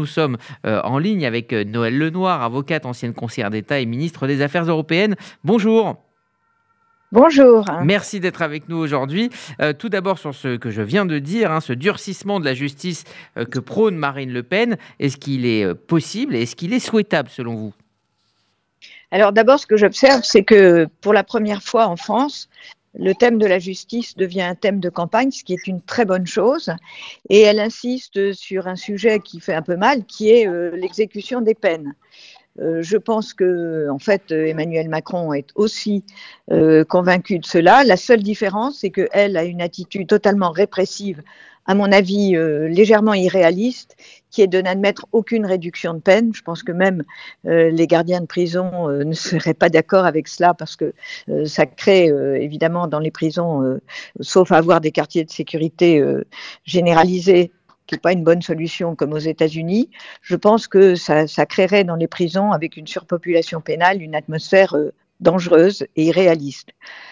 nous sommes en ligne avec Noël Lenoir, avocate, ancienne conseillère d'État et ministre des Affaires européennes. Bonjour. Bonjour. Merci d'être avec nous aujourd'hui. Euh, tout d'abord sur ce que je viens de dire, hein, ce durcissement de la justice euh, que prône Marine Le Pen, est-ce qu'il est euh, possible et est-ce qu'il est souhaitable selon vous? Alors d'abord, ce que j'observe, c'est que pour la première fois en France, le thème de la justice devient un thème de campagne, ce qui est une très bonne chose. Et elle insiste sur un sujet qui fait un peu mal, qui est l'exécution des peines. Euh, je pense que, en fait, Emmanuel Macron est aussi euh, convaincu de cela. La seule différence, c'est qu'elle a une attitude totalement répressive, à mon avis, euh, légèrement irréaliste, qui est de n'admettre aucune réduction de peine. Je pense que même les gardiens de prison ne seraient pas d'accord avec cela parce que ça crée évidemment dans les prisons, sauf à avoir des quartiers de sécurité généralisés, qui n'est pas une bonne solution comme aux États-Unis, je pense que ça, créerait dans les prisons, avec une surpopulation pénale, une atmosphère euh, dangereuse et irréaliste.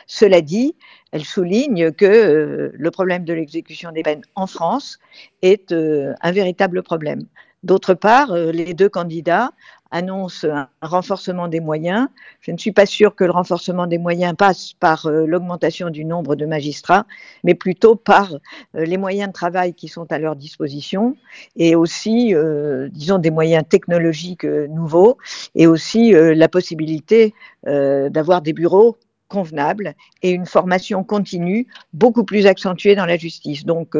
Cela dit, elle souligne que euh, le problème de l'exécution des peines en France est euh, un véritable problème. D'autre part, les deux candidats annonce un renforcement des moyens. Je ne suis pas sûre que le renforcement des moyens passe par euh, l'augmentation du nombre de magistrats, mais plutôt par euh, les moyens de travail qui sont à leur disposition et aussi, euh, disons, des moyens technologiques nouveaux et aussi la possibilité d'avoir des bureaux convenables et une formation continue beaucoup plus accentuée dans la justice. Donc,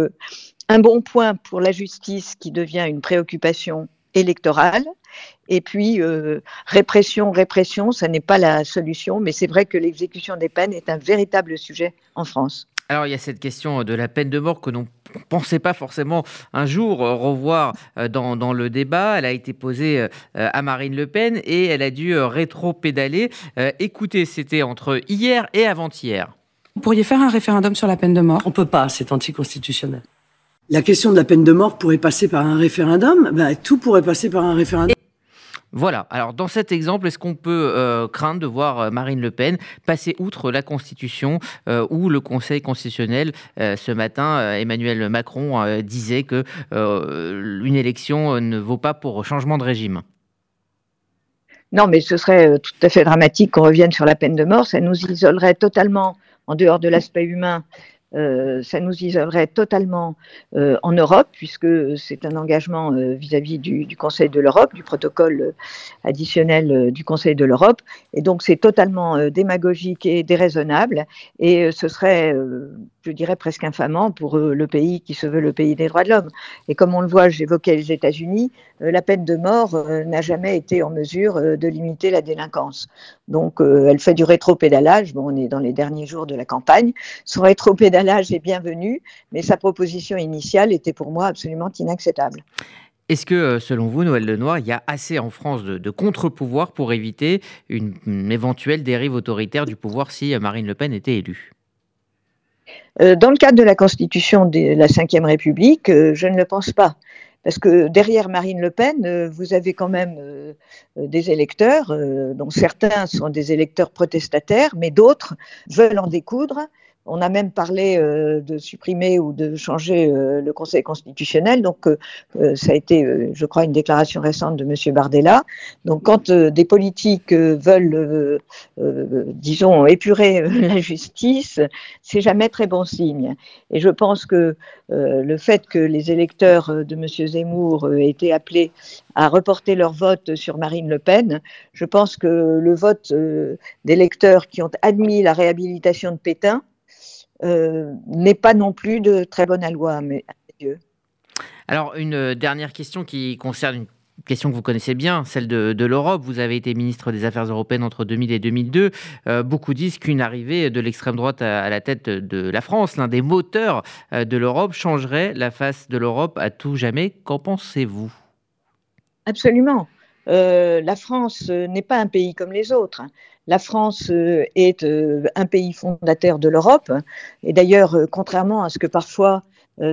un bon point pour la justice qui devient une préoccupation électorale. Et puis, euh, répression, répression, ça n'est pas la solution, mais c'est vrai que l'exécution des peines est un véritable sujet en France. Alors, il y a cette question de la peine de mort que l'on ne pensait pas forcément un jour revoir euh, dans, le débat. Elle a été posée euh, à Marine Le Pen et elle a dû rétro-pédaler. écoutez, c'était entre hier et avant-hier. Vous pourriez faire un référendum sur la peine de mort? On ne peut pas, c'est anticonstitutionnel la question de la peine de mort pourrait passer par un référendum, ben, tout pourrait passer par un référendum. Voilà. Alors, dans cet exemple, est-ce qu'on peut euh, craindre de voir euh, Marine Le Pen passer outre la Constitution euh, ou le Conseil constitutionnel Ce matin, Emmanuel Macron disait que une élection ne vaut pas pour changement de régime? Non, mais ce serait tout à fait dramatique qu'on revienne sur la peine de mort. Ça nous isolerait totalement en dehors de l'aspect humain euh, ça nous isolerait totalement euh, en Europe, puisque c'est un engagement euh, vis-à-vis du, du, Conseil de l'Europe, du protocole additionnel du Conseil de l'Europe. Et donc c'est totalement démagogique et déraisonnable. Et ce serait je dirais presque infamant pour euh, le pays qui se veut le pays des droits de l'homme. Et comme on le voit, j'évoquais les États-Unis, euh, la peine de mort euh, n'a jamais été en mesure de limiter la délinquance. Donc elle fait du rétro-pédalage. Bon, on est dans les derniers jours de la campagne. Son rétro-pédalage est bienvenu, mais sa proposition initiale était pour moi absolument inacceptable. Est-ce que, selon vous, Noël Lenoir, il y a assez en France de, contre-pouvoirs pour éviter une, éventuelle dérive autoritaire du pouvoir si Marine Le Pen était élue? Dans le cadre de la constitution de la Ve République, euh, je ne le pense pas. Parce que derrière Marine Le Pen, euh, vous avez quand même des électeurs, dont certains sont des électeurs protestataires, mais d'autres veulent en découdre on a même parlé euh, de supprimer ou de changer euh, le Conseil constitutionnel. Donc, euh, ça a été, je crois, une déclaration récente de M. Bardella. Donc, quand des politiques veulent, disons, épurer la justice, c'est jamais très bon signe. Et je pense que le fait que les électeurs de M. Zemmour aient été appelés à reporter leur vote sur Marine Le Pen, je pense que le vote d'électeurs qui ont admis la réhabilitation de Pétain, n'est pas non plus de très bonne loi, mais Alors, une euh, dernière question qui concerne une question que vous connaissez bien, celle de, l'Europe. Vous avez été ministre des Affaires européennes entre 2000 et 2002. Euh, beaucoup disent qu'une arrivée de l'extrême droite à, la tête de la France, l'un des moteurs de l'Europe, changerait la face de l'Europe à tout jamais. Qu'en pensez-vous? Absolument. La France n'est pas un pays comme les autres. La France euh, est euh, un pays fondateur de l'Europe. Et d'ailleurs, euh, contrairement à ce que parfois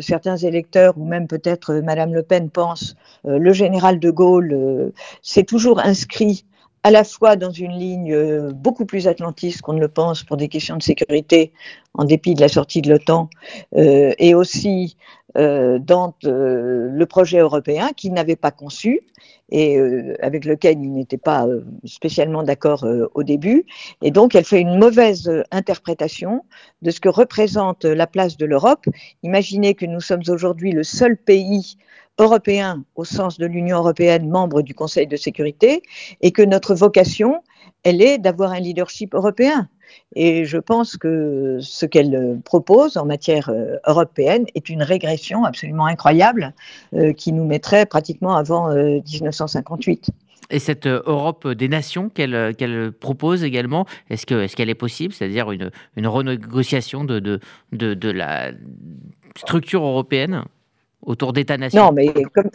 certains électeurs ou même peut-être Madame Le Pen pensent, le général de Gaulle s'est toujours inscrit à la fois dans une ligne beaucoup plus atlantiste qu'on ne le pense pour des questions de sécurité, en dépit de la sortie de l'OTAN, et aussi euh, dans euh, le projet européen qu'il n'avait pas conçu et euh, avec lequel il n'était pas euh, spécialement d'accord euh, au début. Et donc, elle fait une mauvaise interprétation de ce que représente la place de l'Europe. Imaginez que nous sommes aujourd'hui le seul pays européen au sens de l'Union européenne, membre du Conseil de sécurité, et que notre vocation, elle est d'avoir un leadership européen. Et je pense que ce qu'elle propose en matière euh, européenne est une régression absolument incroyable euh, qui nous mettrait pratiquement avant euh, 1958. Et cette euh, Europe des nations qu'elle propose également, est-ce qu'elle est, qu est possible? C'est-à-dire une, une renégociation de, de, de, de la structure européenne autour d'États-nations? Non, mais comme,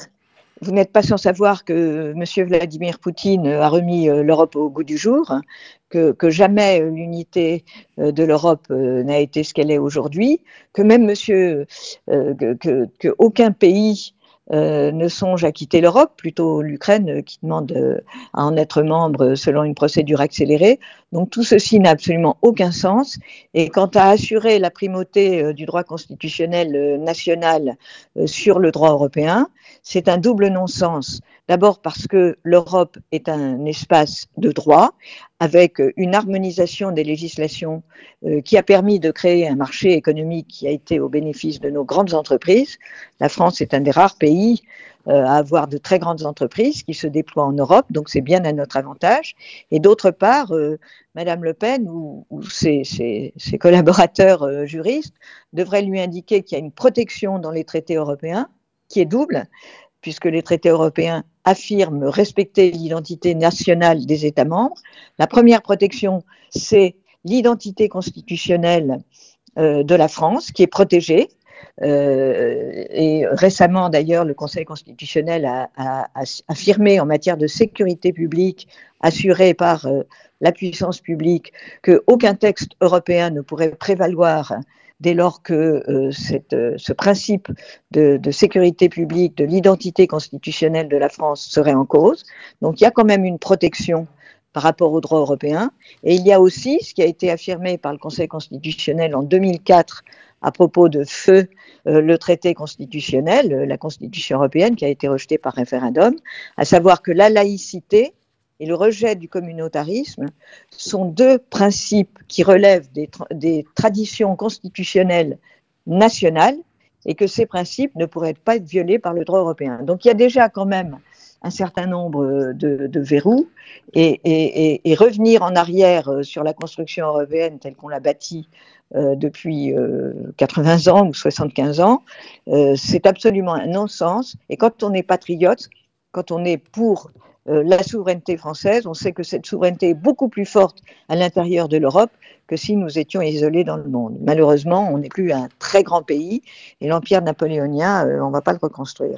vous n'êtes pas sans savoir que M. Vladimir Poutine a remis euh, l'Europe au goût du jour, que, que jamais l'unité euh, de l'Europe euh, n'a été ce qu'elle est aujourd'hui, que même monsieur, que, que, que aucun pays euh, ne songe à quitter l'Europe, plutôt l'Ukraine qui demande euh, à en être membre selon une procédure accélérée. Donc tout ceci n'a absolument aucun sens. Et quant à assurer la primauté euh, du droit constitutionnel national sur le droit européen, c'est un double non-sens. D'abord parce que l'Europe est un espace de droit avec une harmonisation des législations euh, qui a permis de créer un marché économique qui a été au bénéfice de nos grandes entreprises. La France est un des rares pays euh, à avoir de très grandes entreprises qui se déploient en Europe, donc c'est bien à notre avantage. Et d'autre part, euh, Madame Le Pen ou, ses, collaborateurs euh, juristes devraient lui indiquer qu'il y a une protection dans les traités européens qui est double puisque les traités européens affirment respecter l'identité nationale des États membres. La première protection, c'est l'identité constitutionnelle euh, de la France, qui est protégée. Euh, et récemment, d'ailleurs, le Conseil constitutionnel a, affirmé en matière de sécurité publique assurée par euh, la puissance publique qu'aucun texte européen ne pourrait prévaloir dès lors que euh, ce principe de, sécurité publique, de l'identité constitutionnelle de la France serait en cause. Donc il y a quand même une protection par rapport au droit européen. Et il y a aussi ce qui a été affirmé par le Conseil constitutionnel en 2004 à propos de feu euh, le traité constitutionnel, la Constitution européenne qui a été rejetée par référendum, à savoir que la laïcité et le rejet du communautarisme sont deux principes qui relèvent des, des, traditions constitutionnelles nationales et que ces principes ne pourraient pas être violés par le droit européen. Donc il y a déjà quand même un certain nombre de, verrous et, revenir en arrière sur la construction européenne telle qu'on l'a bâtie euh, depuis euh, 80 ans ou 75 ans, euh, c'est absolument un non-sens. Et quand on est patriote, quand on est pour euh, la souveraineté française. On sait que cette souveraineté est beaucoup plus forte à l'intérieur de l'Europe que si nous étions isolés dans le monde. Malheureusement, on n'est plus un très grand pays et l'empire napoléonien, euh, on ne va pas le reconstruire.